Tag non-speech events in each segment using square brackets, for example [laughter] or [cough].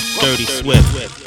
Dirty Swift.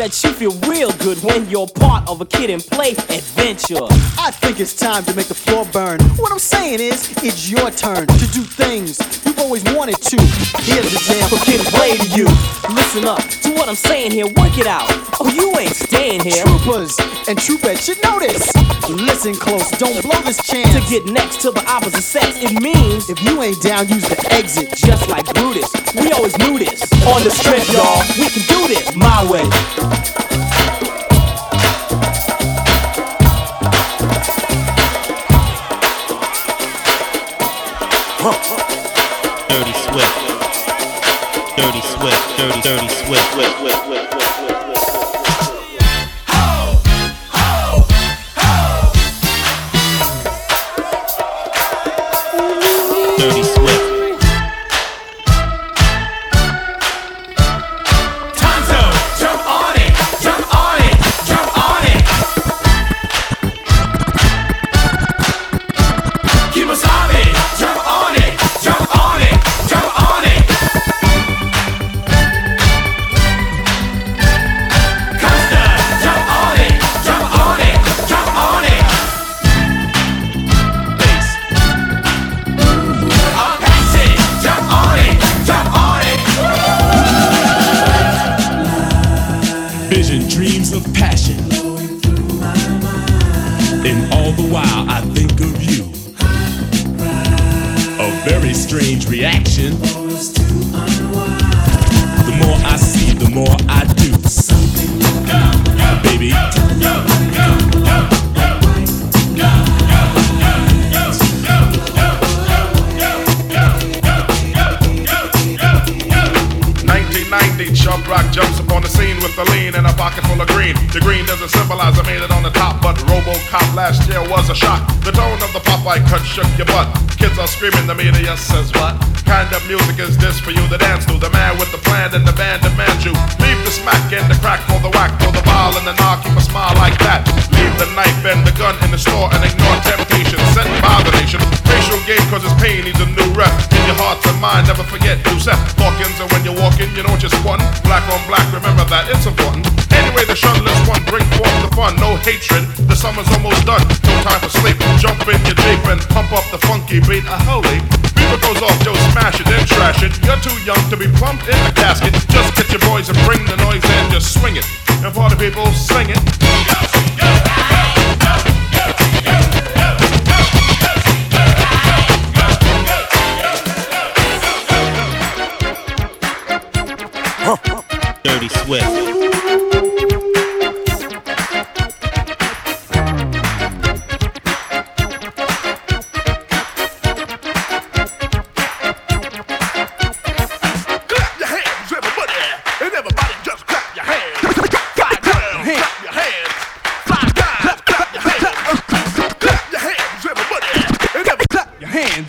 That you feel real good when you're part of a kid and play adventure. I think it's time to make the floor burn. What I'm saying is, it's your turn to do things you've always wanted to. Here's the jam for Kid and play to you. Listen up to what I'm saying here. Work it out. Oh, you ain't staying here. troopers and troopettes should know this. Listen close, don't blow this chance. To get next to the opposite sex, it means If you ain't down, use the exit. just like Brutus. We always knew this. On the strip, y'all, we can do this my way. Dirty Swift. Dirty Swift. Dirty, dirty Swift. Dirty The green doesn't symbolize I made it on the top, but Robocop last year was a shock. The tone of the Popeye cut shook your butt. Kids are screaming, the media says what? Kind of music is this for you to dance to? The man with the plan and the band demands you. Leave the smack and the crack for the whack, for the ball and the knock, keep a smile like that. Leave the knife and the gun in the store and ignore temptation sent by the nation. Facial game cause it's pain needs a new rep. In your heart and mind, never forget Giuseppe Hawkins. And when you're walking, you know what you're squatting. Black on black, remember that, it's important. Anyway, the shuttlers one bring forth the fun. No hatred, the summer's almost done. No time for sleep. Jump in your Jeep and pump up the funky beat. A holy. Beaver goes off, Joe smash it, then trash it. You're too young to be plumped in the casket. Just get your boys and bring the noise and just swing it. And the people, sing it. Dirty Swift.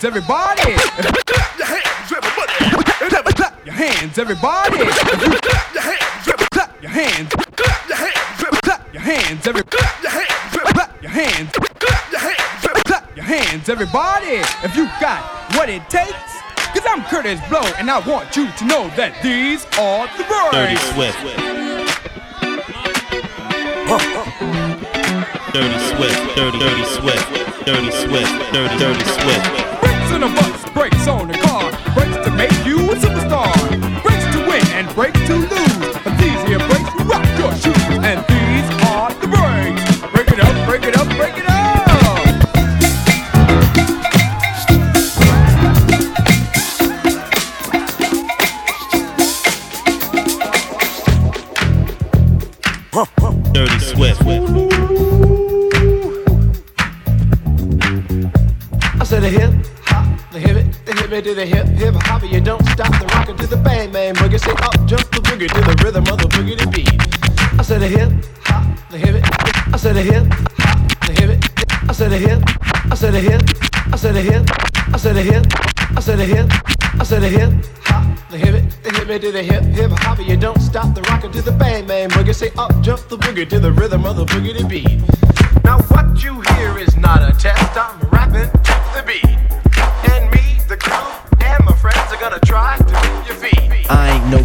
Hands, everybody. clap your hands, everybody. Everybody Clap your hands, everybody. clap your hands, everybody. Clap your hands. Clap your hands, everybody. Clap your hands, every. Clap your hands, everybody. Clap your hands. Clap your hands, everybody. Clap your hands, everybody. If you got what it takes. Cause I'm Kurtis Blow, and I want you to know that these are the Dirty. Swift. Dirty Swift. Dirty, dirty Swift. Dirty Swift. Dirty, dirty Swift. On the bus, brakes A hip, I said a hip, I said a hip hop, the hip. The hip it to the hip hip hopper. You don't stop the rocker to the bang bang boogie. Say up, jump the boogie to the rhythm of the boogie to beat. Now what you hear is not a test. I'm rapping to the beat. And me, the groove, and my friends are gonna try to move your feet. I ain't no.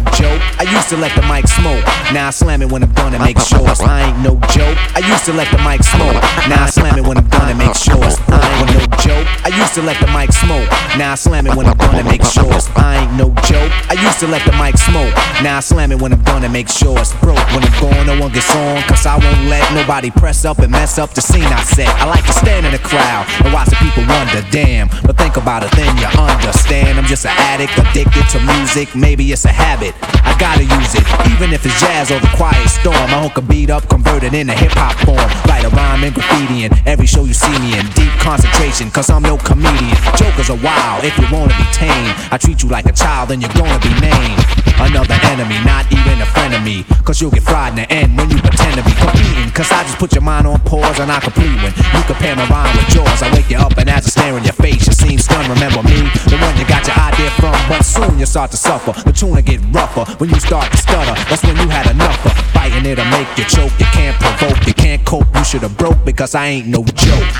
I used to let the mic smoke. Now I slam it when I'm done and make sure. I ain't no joke. I used to let the mic smoke. Now I slam it when I'm done and make sure. I ain't no joke. I used to let the mic smoke. Now I slam it when I'm done and make sure. I ain't no joke. I used to let the mic smoke. Now I slam it when I'm done and make sure it's broke. When I'm gone, no one gets on. Cause I won't let nobody press up and mess up the scene I set. I like to stand in the crowd and watch the people wonder, damn. But think about it, then you understand. I'm just an addict, addicted to music. Maybe it's a habit. I gotta use it, even if it's jazz or the quiet storm. I hook a beat up, convert it into hip hop form. Write a rhyme and graffiti in every show you see me in. Deep concentration, cause I'm no comedian. Jokers are wild if you wanna be tame. I treat you like a child, then you're gonna be named. Another enemy, not even a friend of me. Cause you'll get fried in the end when you pretend to be competing. Cause I just put your mind on pause and I complete when you compare my rhyme with yours. I wake you up and as I stare in your face, you seem stunned. Remember me, the one you got your idea from. But soon you start to suffer. The tune will get rougher when you start to stutter. That's when you had enough of fighting it'll make you choke. You can't provoke, you can't cope. You should have broke because I ain't no joke.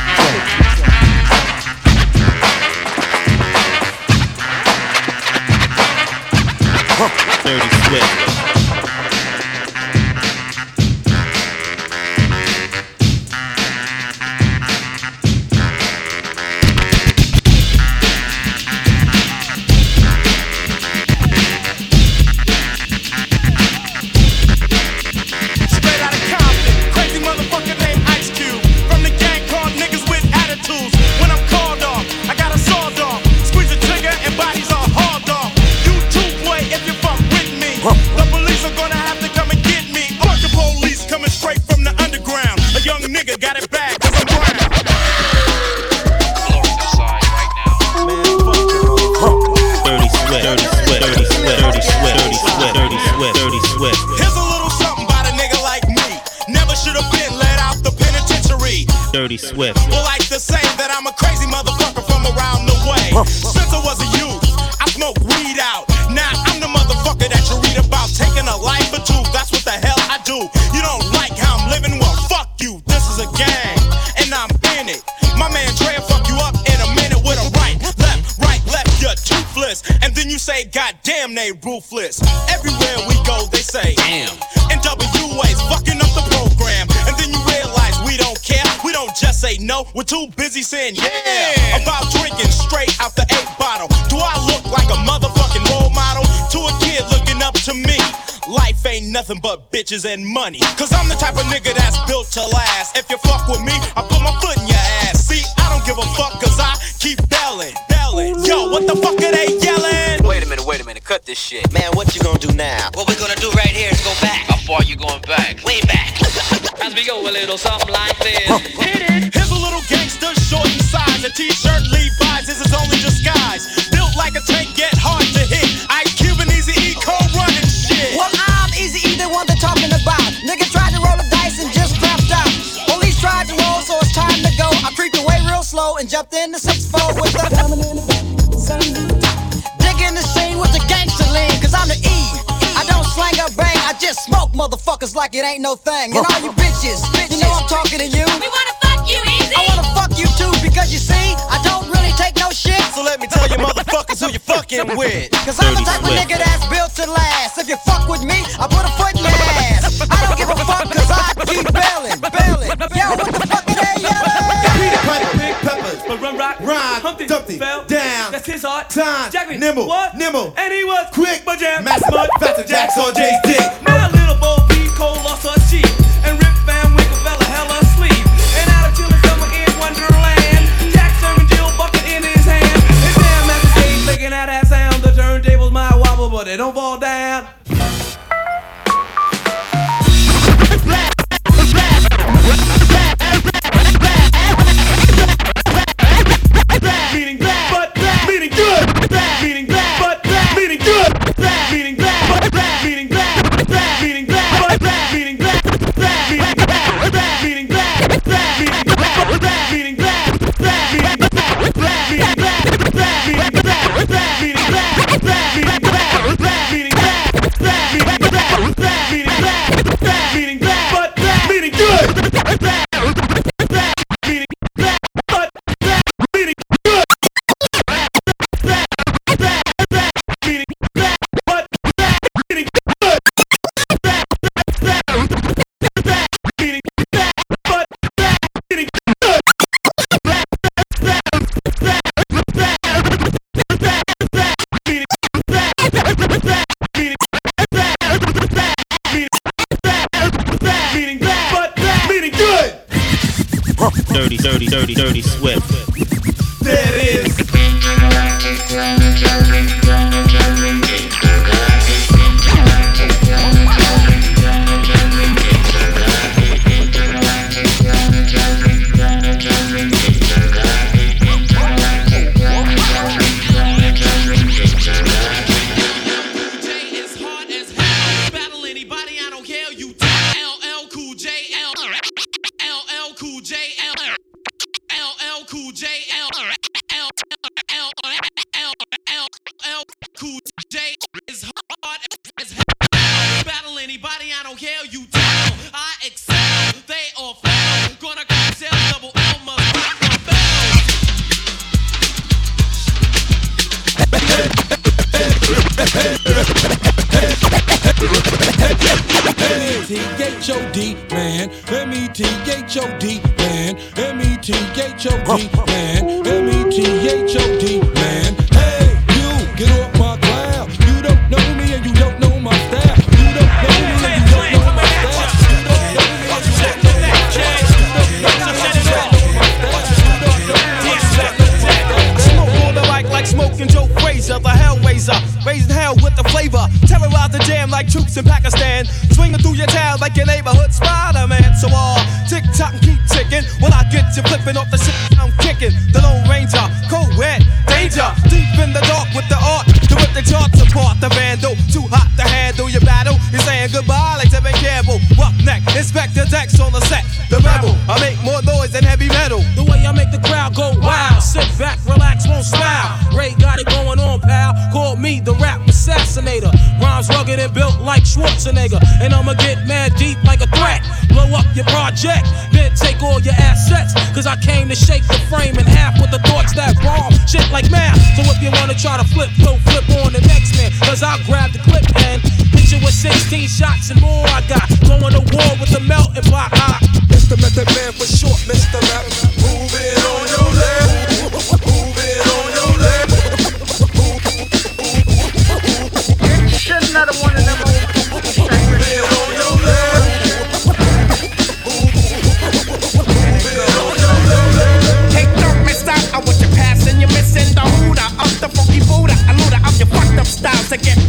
Dirty Swift. Say, damn. And WA's fucking up the program, and then you realize we don't care. We don't just say no. We're too busy saying yeah, about drinking straight out the eight bottle. Do I look like a motherfucking role model to a kid looking up to me? Life ain't nothing but bitches and money. Cause I'm the type of nigga that's built to last. If you fuck with me, I put my foot in your ass. See, I don't give a fuck cause I keep belling, belling. Yo, what the fuck are they cut this shit. Man, what you gonna do now? What we're gonna do right here is go back. How far you going back? Way back. [laughs] As we go a little something like this. Hit it. Here's a little gangster, short in size. A t-shirt Levi's is his only disguise. Built like a tank, yet hard to hit. Ice Cube and Easy E cold running shit. Well, I'm easy either one they're talking about. Nigga tried to roll the dice and just crapped out. Police tried to roll, so it's time to go. I creeped away real slow and jumped in the six four with the diamond just smoke motherfuckers like it ain't no thing. And all you [laughs] bitches, you know I'm talking to you. We wanna fuck you easy. I wanna fuck you too, because you see, I don't really take no shit. So let me tell you motherfuckers who you fucking with. [laughs] Cause I'm the type of nigga that's built to last. If you fuck with me, I put a foot in your ass. I don't give a fuck cause I keep bailing, bailing. Yo, what the fuck are they yelling? Peter Piper, Big Peppers, but Run Rock, Rhyme, Humpty, Dumpty, fell down. That's his art. Time, Jackman, nimble, what? Nimble, and he was quick, but jam, mass mud, faster jacks on Jay's dick. Wobble, but Dirty, dirty, dirty, Swift. There it is. M-E-T-H-O-D, man. M-E-T-H-O-D, man. M-E-T-H-O-D, man. M-E-T-H-O-D, like troops in Pakistan. Swinging through your town like your neighborhood Spider-Man. So all tick tock and keep ticking. When I get you flipping off the shit I'm kicking. The Lone Ranger, co-ed, danger. Deep in the dark with the art. To rip the charts apart, the vandal. Too hot to handle your battle. You're saying goodbye like Tevin Campbell. Roughneck, Inspectah Deck on the set. Built like Schwarzenegger. And I'ma get mad deep like a threat. Blow up your project, then take all your assets. Cause I came to shake the frame in half with the thoughts that bomb. Shit like math. So if you wanna try to flip, go flip on the next man. Cause I'll grab the clip and you with 16 shots and more I got. Going to war with the melting pot. The Method Man for short, Mr. Rap. Move it on your left. To get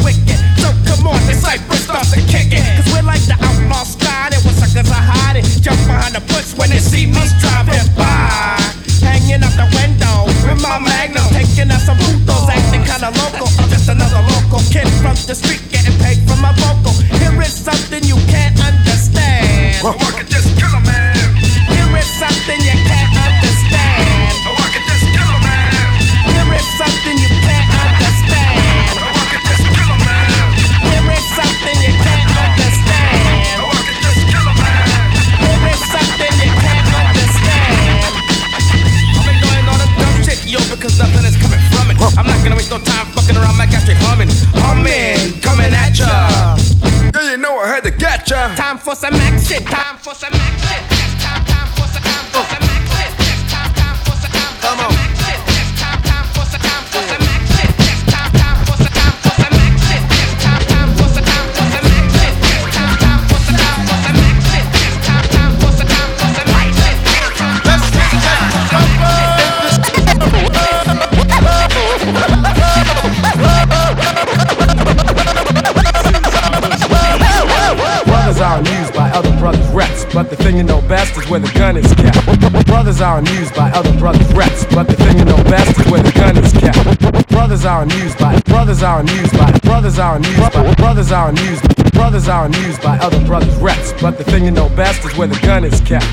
reps, but the thing you know best is where the gun is kept. Brothers are amused by other brothers' reps, but the thing you know best is where the gun is kept. Brothers are amused by brothers are amused by brothers are amused by brothers are amused brothers are amused by other brothers' reps, but the thing you know best is where the gun is kept.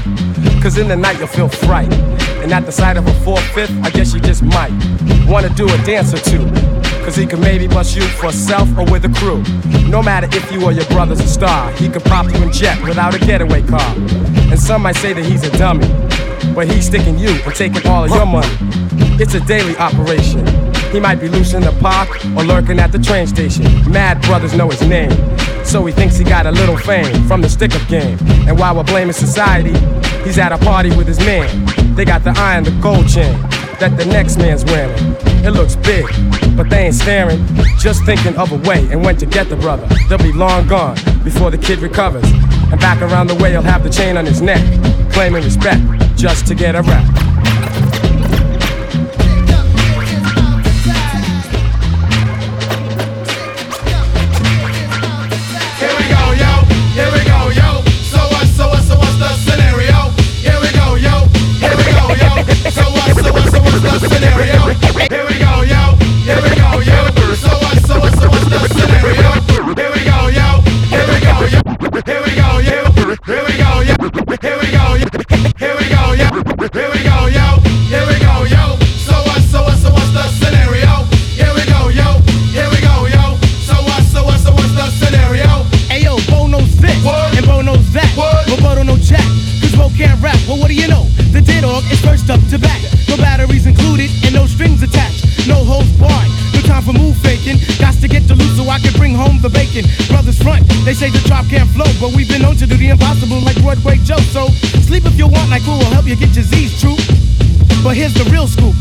Cause in the night you'll feel fright, and at the sight of a four-fifth, I guess you just might wanna do a dance or two. Cause he can maybe bust you for self or with a crew. No matter if you or your brother's a star, he could pop you in jet without a getaway car. And some might say that he's a dummy, but he's sticking you and taking all of your money. It's a daily operation. He might be loose in the park or lurking at the train station. Mad brothers know his name. So he thinks he got a little fame from the stick up game. And while we're blaming society, he's at a party with his man. They got the eye and the gold chain that the next man's wearing. It looks big, but they ain't staring, just thinking of a way and when to get the brother. They'll be long gone before the kid recovers. And back around the way, he'll have the chain on his neck, claiming respect just to get a rap. The scenario. Joke So sleep if you want, like crew will help you get your Z's true. But here's the real scoop.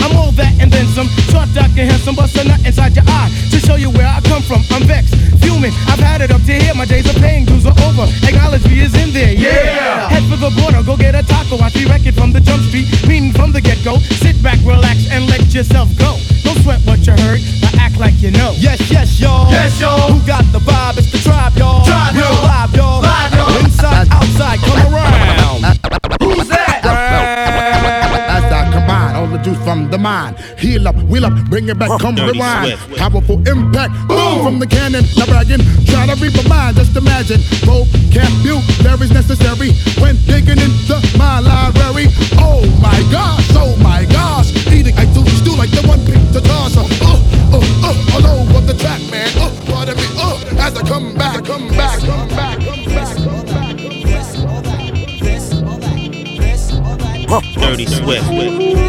I'm all that and then some. Short, dark, and handsome, bust a nut inside your eye to show you where I come from. I'm vexed, fuming. I've had it up to here. My days of pain, dues are over. Acknowledge me is in there. Yeah. yeah. Head for the border, go get a taco. I see record from the jump street, meaning from the get go. Sit back, relax, and let yourself go. Don't sweat what you heard. but act like you know. Yes, yes, y'all. Yes, y'all. Bring it back come compromise. Powerful impact, boom from the cannon. Now bragging, try to reap a mind, just imagine. Vocabulary's necessary when digging into my library. Oh my gosh, oh my gosh. Eating, I do, do like the one pizza toss. Oh, oh, oh, all over the track, man. Uh, Part of me, oh, as I come back, come back, come back, come back. Come back. Dirty Swift.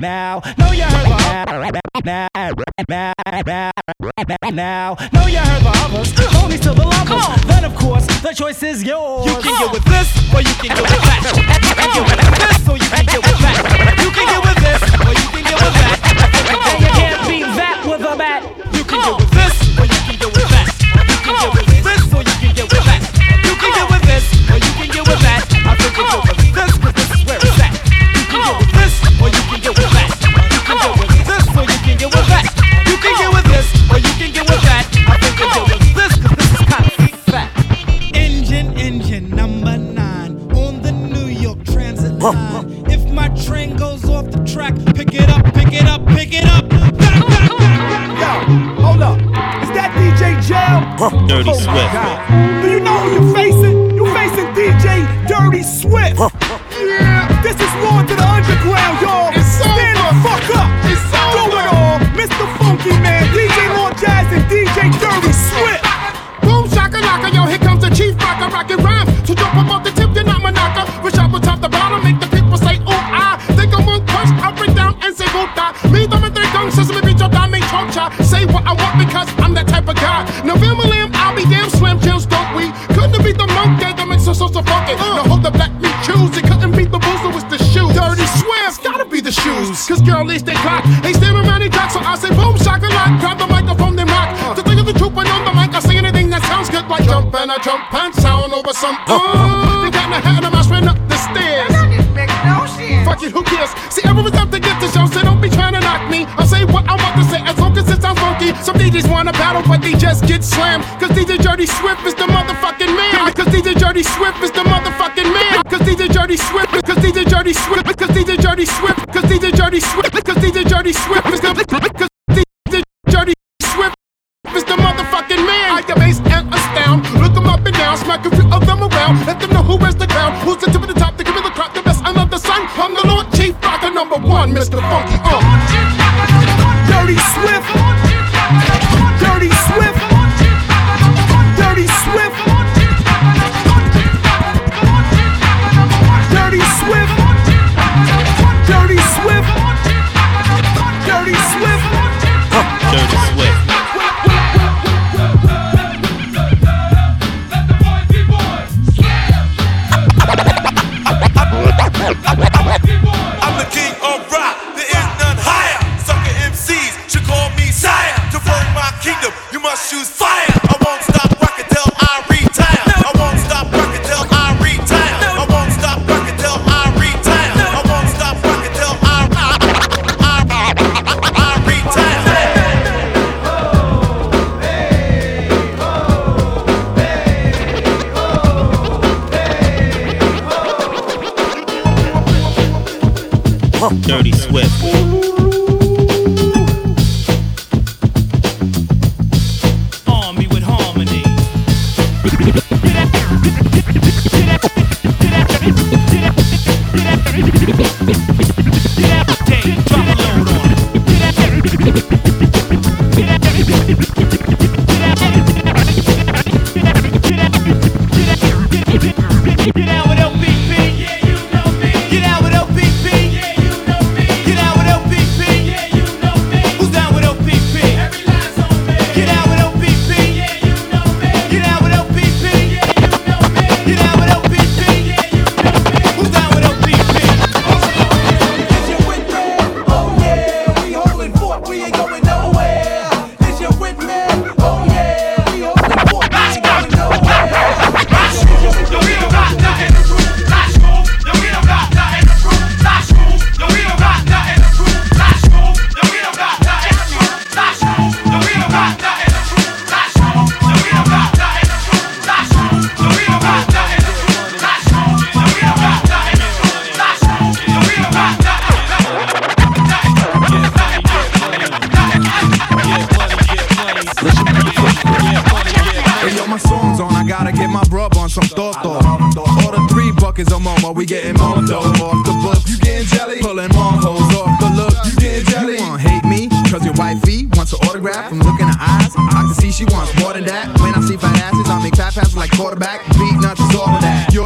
now. No, you heard the now. Now, no, you heard the others. Only to the lovers. Then, of course, the choice is yours. You can get with this, or you can get with that. Grab the microphone, then rock. Uh. To think of the truth when on the mic, I say anything that sounds good, like jump and I jump and sound over some. Uh. Uh. They got my head and I'm ran up the stairs. Fuck it, who cares? See, everyone's up to get the show, so don't be trying to knock me. I'll say what I want to say as long as it sounds funky. Some DJs wanna battle, but they just get slammed. Cause DJ Dirty Swift is the motherfucking man. Cause DJ Dirty Swift is the motherfucking man. Cause DJ Dirty Swift, cause DJ Dirty Swift, cause DJ Dirty Swift, cause DJ Dirty Swift, cause DJ Dirty Swift is the fucking man. I amaze and astound. Look 'em up and down, smack a few of them around. Let them know who is the crown. Who's the tip of the top? They give me the crop, the best under the sun. I'm the Lord Chief Rocker number one, Mr. Funky. Uh. Dirty Swift. Choose fire.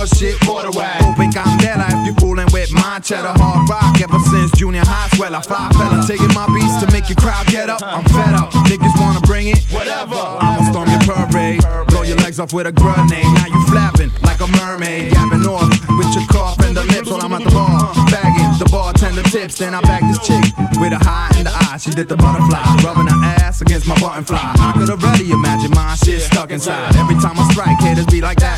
Of that. Your shit, water whack. Open candela if you fooling with my cheddar hard rock. Ever since junior high, swell I fly fella. Taking my beats to make your crowd get up. I'm fed up. Niggas wanna bring it? Whatever. I'ma storm your parade. Blow your legs off with a grenade. Now you flapping like a mermaid. Gapping off with your cough and the lips while I'm at the bar. Bagging the bartender tips. Then I bag this chick with a high in the eye. She did the butterfly. Rubbing her ass against my button fly. I could already imagine my shit stuck inside. Every time I strike, haters be like that.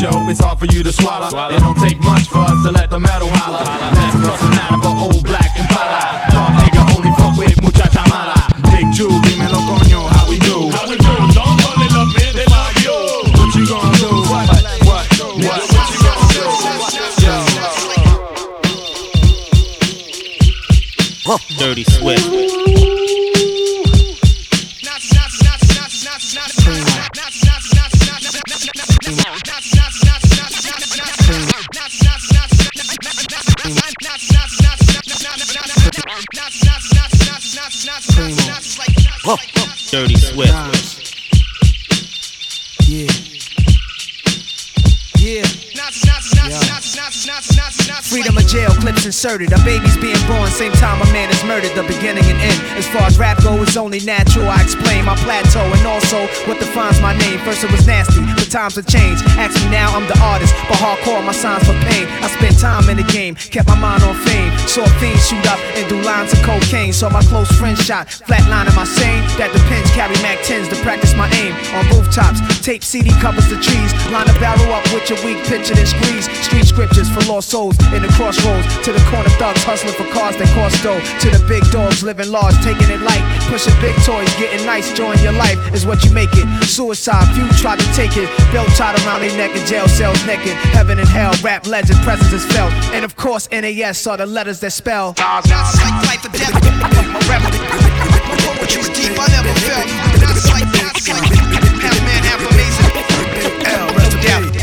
Joe? It's hard for you to swallow. It don't take much for us to let the metal holler. Let's cross an out of an old black and pala. Dog nigga only fuck with muchacha mala. Big Jew, dímelo oh, coño, how we do? How we do? Don't call it up, they love you. What you gonna do? What? What? What? What do? Dirty Swift. Times have changed. Ask now, I'm the artist, but hardcore my signs for pain. I spent time in the game, kept my mind on fame. Saw fiends shoot up and do lines of cocaine. Saw my close friend shot, flatlining my sane. That depends. Carry Mac 10s to practice my aim on rooftops. Tape CD covers the trees. Line a barrel up with your weak picture, then squeeze. Street scriptures for lost souls in the crossroads. To the corner thugs hustling for cars that cost dough. To the big dogs living large, taking it light. Pushing big toys, getting nice, join your life is what you make it. Suicide, few try to take it. Belt tied around their neck and jail cells naked. Heaven and hell, rap legend, presence is felt. And of course, NAS are the letters that spell. Life or death. My rap deep, I never felt. Half man, half amazing. Doubt.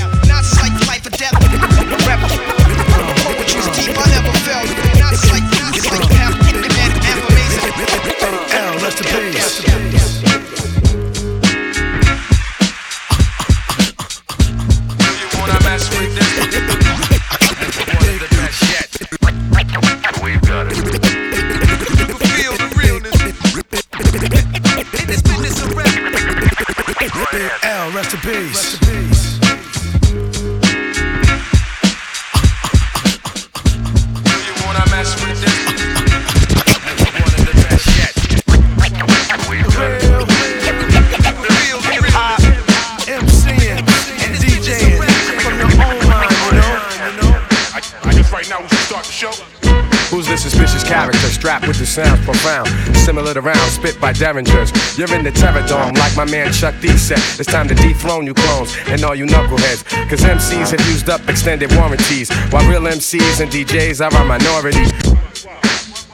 Sounds profound? Similar to rounds spit by derringers. You're in the terror dome, like my man Chuck D said. It's time to dethrone you clones and all you knuckleheads. Cause MCs have used up extended warranties, while real MCs and DJs are a minority.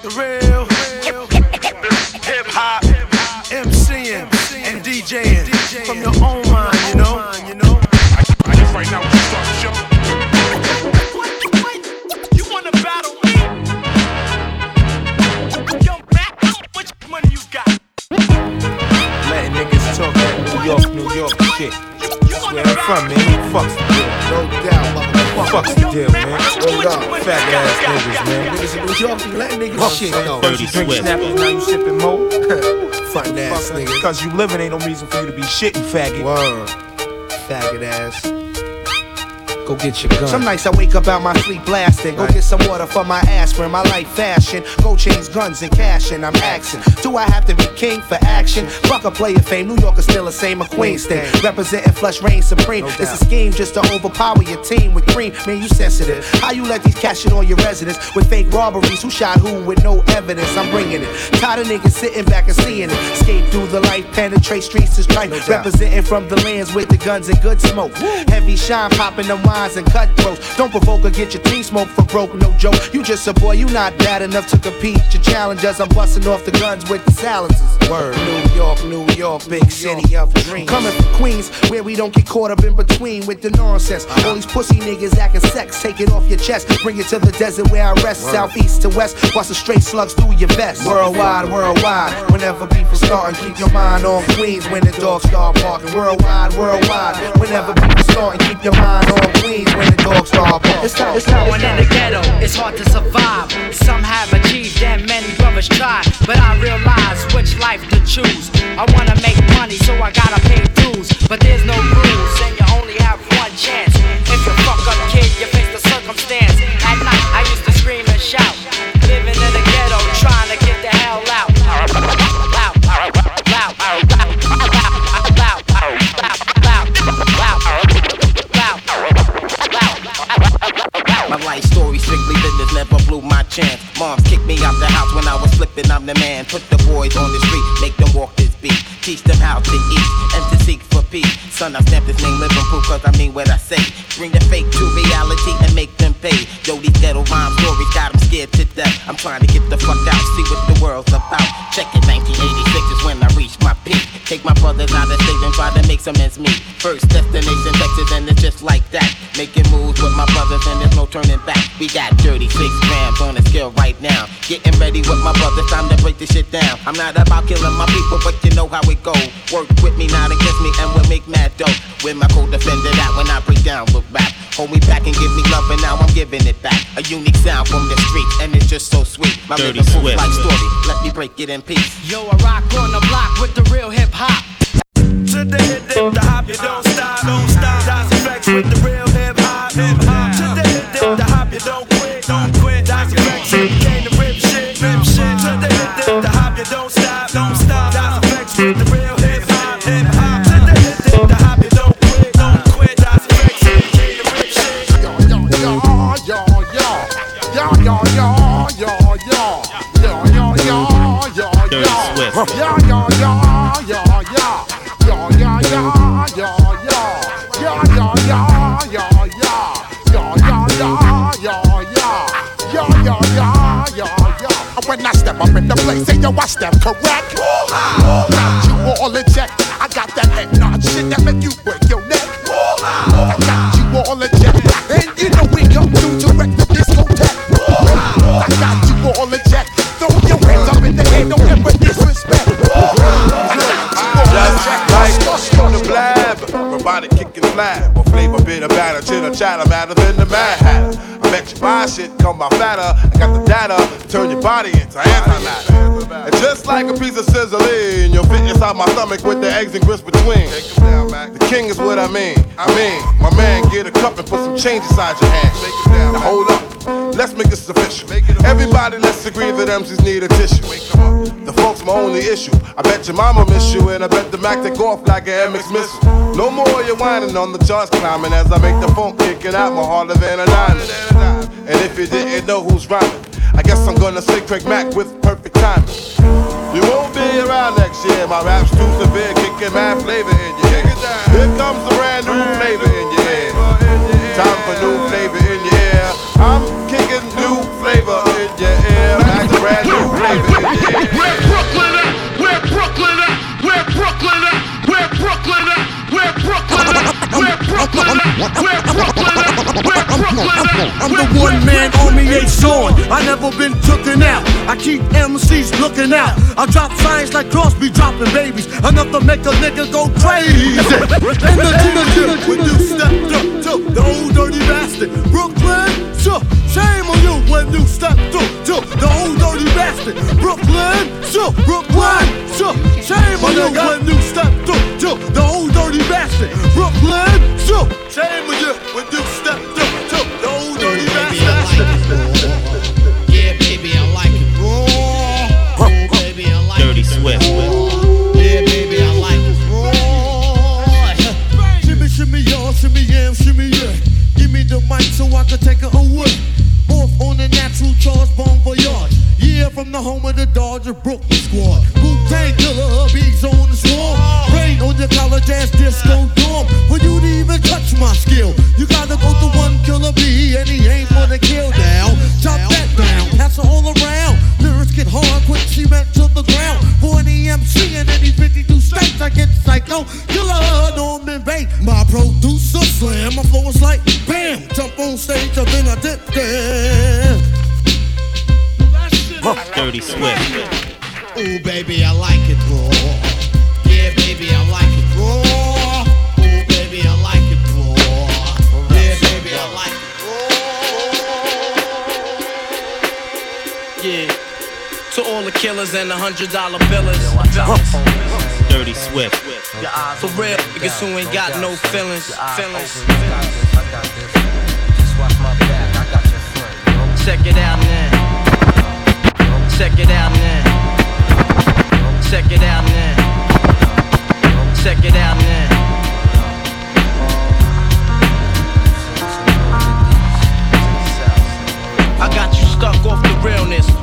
The real hip hop, MCing and DJing from your own mind, you know. I guess right now we start the show. Fucks the deal, man. Word up. Fat ass niggas, man. Niggas in New York be letting niggas Fuck shit. Dirty First you snappers, now you sipping mo. Front ass niggas. Cause you living ain't no reason for you to be shitting, faggot. Word. Faggot ass. Go get your gun. Some nights I wake up out my sleep blasting. Go get some water for my ass, aspirin. My life fashion. Go change guns, and cash, and I'm axing. Do I have to be king for action? Fuck a player fame. New York is still the same. A Queens thing. Representing flush reign supreme. it's a scheme just to overpower your team with cream. Man, you sensitive. How you let these cash shit on your residence with fake robberies? Who shot who with no evidence? I'm bringing it. Tired of niggas sitting back and seeing it. Skate through the life, penetrate streets is right. Representing from the lands with the guns and good smoke. Heavy shine, popping the wines and cutthroats. Don't provoke or get your team smoked for broke, no joke. You just a boy, you not bad enough to compete. Your challengers, I'm busting off the guns with the silencers. Word, New York, New York, big city of dreams. Coming from Queens, where we don't get caught up in between with the nonsense. Uh-huh. All these pussy niggas acting sex, take it off your chest. Bring it to the desert where I rest, southeast to west. Busting straight slugs through your vest. Worldwide, worldwide. Whenever beef is starting, keep your mind on Queens when the dogs start barking. Worldwide, worldwide. Whenever beef is starting, keep your mind on Queens when the dogs start. It's time, it's Born in the ghetto, it's hard to survive. Some have achieved and many brothers try. But I realize which life to choose. I wanna make money, so I gotta pay dues. But there's no rules, and you only have one chance. If you fuck up, kid, you face the circumstance. At night, I used to scream and shout. The man. Put the boys on the street, make them walk this beat. Teach them how to eat and to seek for peace. Son, I stamp this name living proof cause I mean what I say. Bring the fake to reality and make them pay. Yo, these ghetto rhyme stories got them scared to death. I'm trying to get the fuck out, see what the world's about. Check it, 1986 is when I reach my peak. Take my brothers out of state and try to make some ends meet. First destination Texas and it's just like that. Making moves with my brothers and there's no turning back. We got 36 grams on the scale right now. Getting ready with my brothers, time to break this shit down. I'm not about killing my people, but you know how it go. Work with me, not against me, and we'll make mad dough. With my co-defender that when I break down with rap. Hold me back and give me love, and now I'm giving it back. A unique sound from the streets, and it's just so sweet. My Dirty living proof like story. Let me break it in peace. Yo, I rock on the block with the real hip hop. To the hip, dip, the hop, you don't stop, don't step up in the place. Say yo, I step correct. Got you all check. I got that head nod shit that make you break your neck. I got you all check. And you know we come through to wreck the discotheque. I got you all check. Throw your hands up in the air, don't ever disrespect. I got you all. Just like on the blab, robotic kicking flab, or flavor bit of batter, chitter chatter, than the Mad Hatter. I bet you buy shit, come by fatter. I got the data, to turn your body into antimatter. And just like a piece of sizzling, you'll fit inside my stomach with the eggs and grits between. The king is what I mean. I mean, my man, get a cup and put some change inside your hand. Now hold up, let's make this official. Everybody, let's agree that MCs need a tissue. The folks, my only issue. I bet your mama miss you, and I bet the Mac take off like an MX missile. No more you whining on the charts climbing as I make the phone kicking out more harder than a diamond. And if you didn't know who's rhyming, I guess I'm gonna say Craig Mack with perfect timing. You won't be around next year. My rap's too severe, kicking mad flavor in your ear. Here comes the brand new flavor in your ear. Time for new flavor in your ear. I'm kicking new flavor in your ear. Like the brand new flavor in your ear. Brooklyn at? Where Brooklyn at? Where Brooklyn at? Where Brooklyn at? Where Brooklyn at? Where Brooklyn at? Where Brooklyn at? Where Brooklyn at? I'm the one man army ain't showing. I never been tooken out. I keep MCs looking out. I drop signs like Crosby dropping babies. Enough to make a nigga go crazy. And the Gina when you stepped up to the old dirty bastard. Brooklyn, so shame on you when you stepped up to the old dirty bastard. Brooklyn, so Brooklyn, dollar billers. Dirty Swift. For real niggas who ain't got no feelings. Feelings. Check it out now. Check it out now. Check it out now. Check it out now. I got you stuck off the realness.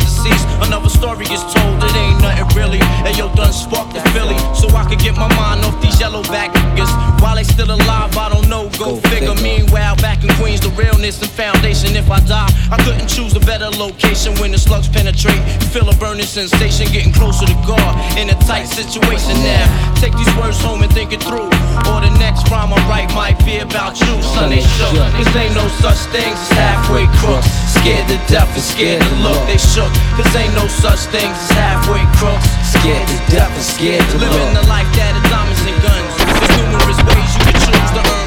deceased, another story gets told. It ain't nothing really. And yo, done sparked the Philly, so I can get my mind off these yellow back niggas. While they still alive, I. Go, figure. Meanwhile, back in Queens, the realness and foundation. If I die, I couldn't choose a better location when the slugs penetrate. You feel a burning sensation, getting closer to God in a tight situation now. Take these words home and think it through. Or the next rhyme I write might be about you, son. They shook. Cause ain't no such things as halfway crooks. Scared to death and scared to look. They shook. Cause ain't no such things as halfway crooks. Scared to death and scared to look. Living the life that is diamonds and guns. There's numerous ways you can choose to earn.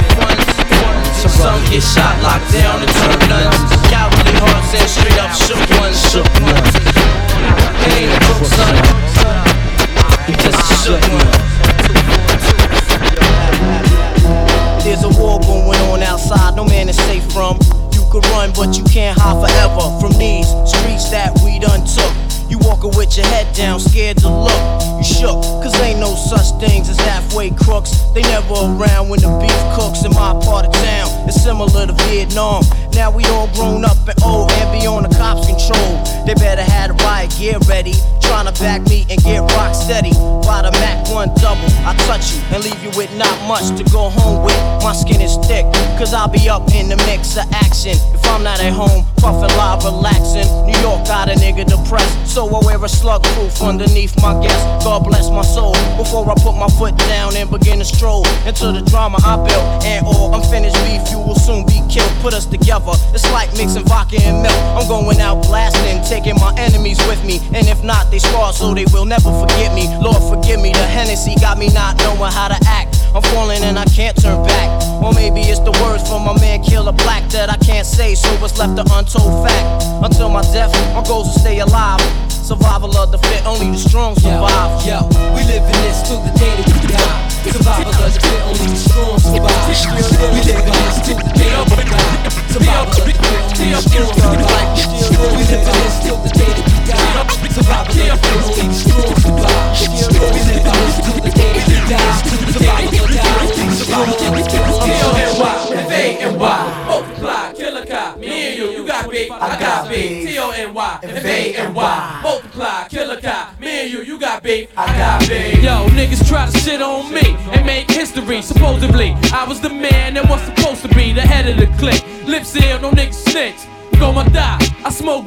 Some get shot, locked down, and turn nuns. Cowardly hearts and straight up shook ones. Shook ones. It ain't a crook, son. You just shook one. There's a war going on outside, no man is safe from. You could run, but you can't hide forever from these streets that we done took. You walking with your head down, scared to look. You shook, cause ain't no such things as halfway crooks. They never around when the beef cooks in my part of town. It's similar to Vietnam. Now we all grown up and old and beyond the cops' control. They better have the riot gear ready. Trying to back me and get rock steady. By the Mac 1 double, I touch you and leave you with not much to go home with. My skin is thick, cause I'll be up in the mix of action. If I'm not at home, puffin' live, relaxing. So I wear a slug proof underneath my guest. God bless my soul. Before I put my foot down and begin to stroll into the drama I built. And all unfinished beef, you will soon be killed. Put us together, it's like mixing vodka and milk. I'm going out blasting, taking my enemies with me. And if not, they scar so they will never forget me. Lord, forgive me, the Hennessy got me not knowing how to act. I'm falling and I can't turn back. Or maybe it's the words from my man Killa Black that I can't say, so what's left an untold fact. Until my death, my goals to stay alive. Survival of the fit, only the strong survive. Yo, we live in this till the day that we die. Survival of the fit, only the strong survive. We live in this till the day that we die. Survival of the fit, only the strong survive. We live in this till the day that we die. Survival of the fit, only the strong survive. We live in this till the day that we die. Survival of the fit, only the strong killer me and you, you got got killer me and you, you got got. Yo, niggas try to shit on me and make history. Supposedly, I was the man was supposed to be the head of the clique. No niggas snitch. Go my die, I smoke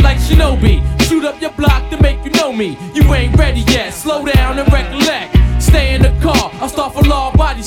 like Shinobi. Shoot up your block to make you know me. You ain't ready yet, slow down and recollect. Stay in the car, I'll start for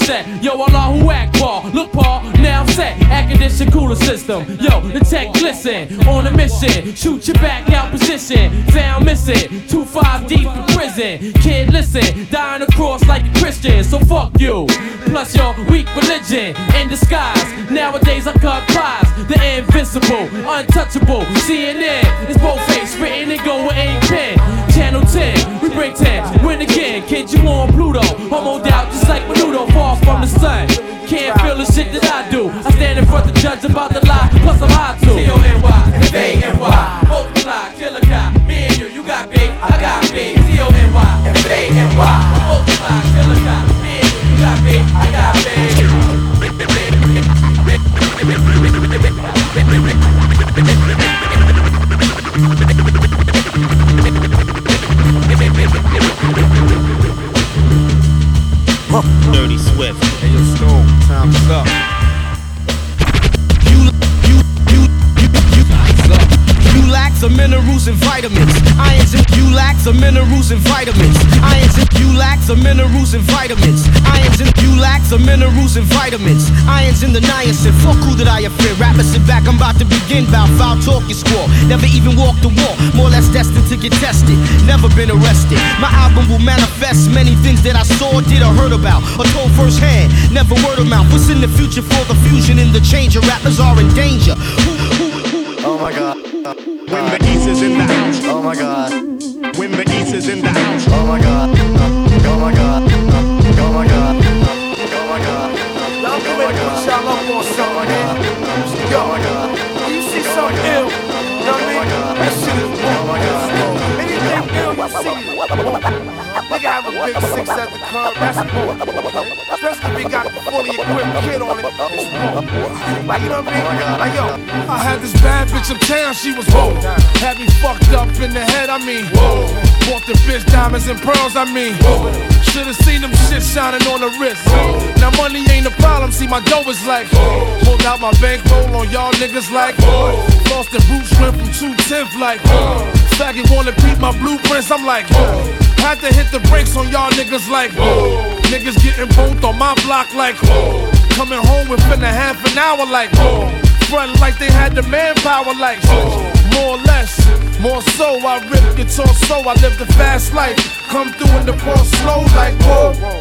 set. Yo, Allah who act ball. Look, Paul, set. Air condition cooler system. Yo, the tech glisten. On a mission, shoot your back out position. Found missing, two five deep in prison. Kid, listen, dying across like a Christian. So fuck you. Plus your weak religion in disguise. Nowadays I cut pies. The invincible, untouchable. CNN, it's both face written and go with ink pen. Channel 10, we bring 10. Win again, kid, you on Pluto. Homo doubt, just like Menudo, far from the sun. Can't feel the shit that I do. I stand in front of the judge about the lie, plus I'm high too. T-O-N-Y, F-A-N-Y, multiply, killer cop, me and you, you got big, I got big. T-O-N-Y, F-A-N-Y, multiply, killer cop, me and you, you got big, I got big. Dirty Swift. Hey, yo, Stone, time's up. Lack the minerals and vitamins. Irons you lack the minerals and vitamins. Irons and you lack the minerals and vitamins. Irons and you lack the minerals and vitamins. Irons in the niacin. Fuck who that I offend? Rapper sit back, I'm about to begin. Bout foul talk. talking squall. Never even walked the wall. More or less destined to get tested. Never been arrested. My album will manifest many things that I saw, did, or heard about, or told firsthand. Never word of mouth. What's in the future for the fusion and the change? Rappers are in danger. Who, Oh my god. When the east is in the house. Oh my god. When the east is in the house. Oh my god. Oh my god. Oh my god. Oh my god. Now I'm getting ready to put y'all up on something, man. Yo, you see something ill, you know what I mean? Oh that shit is oh bull. Anything ill you see, nigga have a big six at the club, that's bull. Especially if he got a fully equipped kid on it, it's bull. Like, you know what I mean? Like, yo, I had this bad bitch uptown, she was whoa. Had me fucked up in the head, I mean, whoa. Bought the bitch diamonds and pearls, I mean, whoa. Should've seen them shit shining on the wrist. Now money ain't a problem, see my dough is like, pulled out my bankroll on y'all niggas like, lost the boot shrimp from 210th like, faggot wanna peep my blueprints, I'm like, had to hit the brakes on y'all niggas like, whoa. niggas getting both on my block like, whoa. coming home within a half an hour like, whoa. front like they had the manpower like, whoa. more or less, more so. I rip guitar so I live the fast life, come through in the ball slow like, whoa.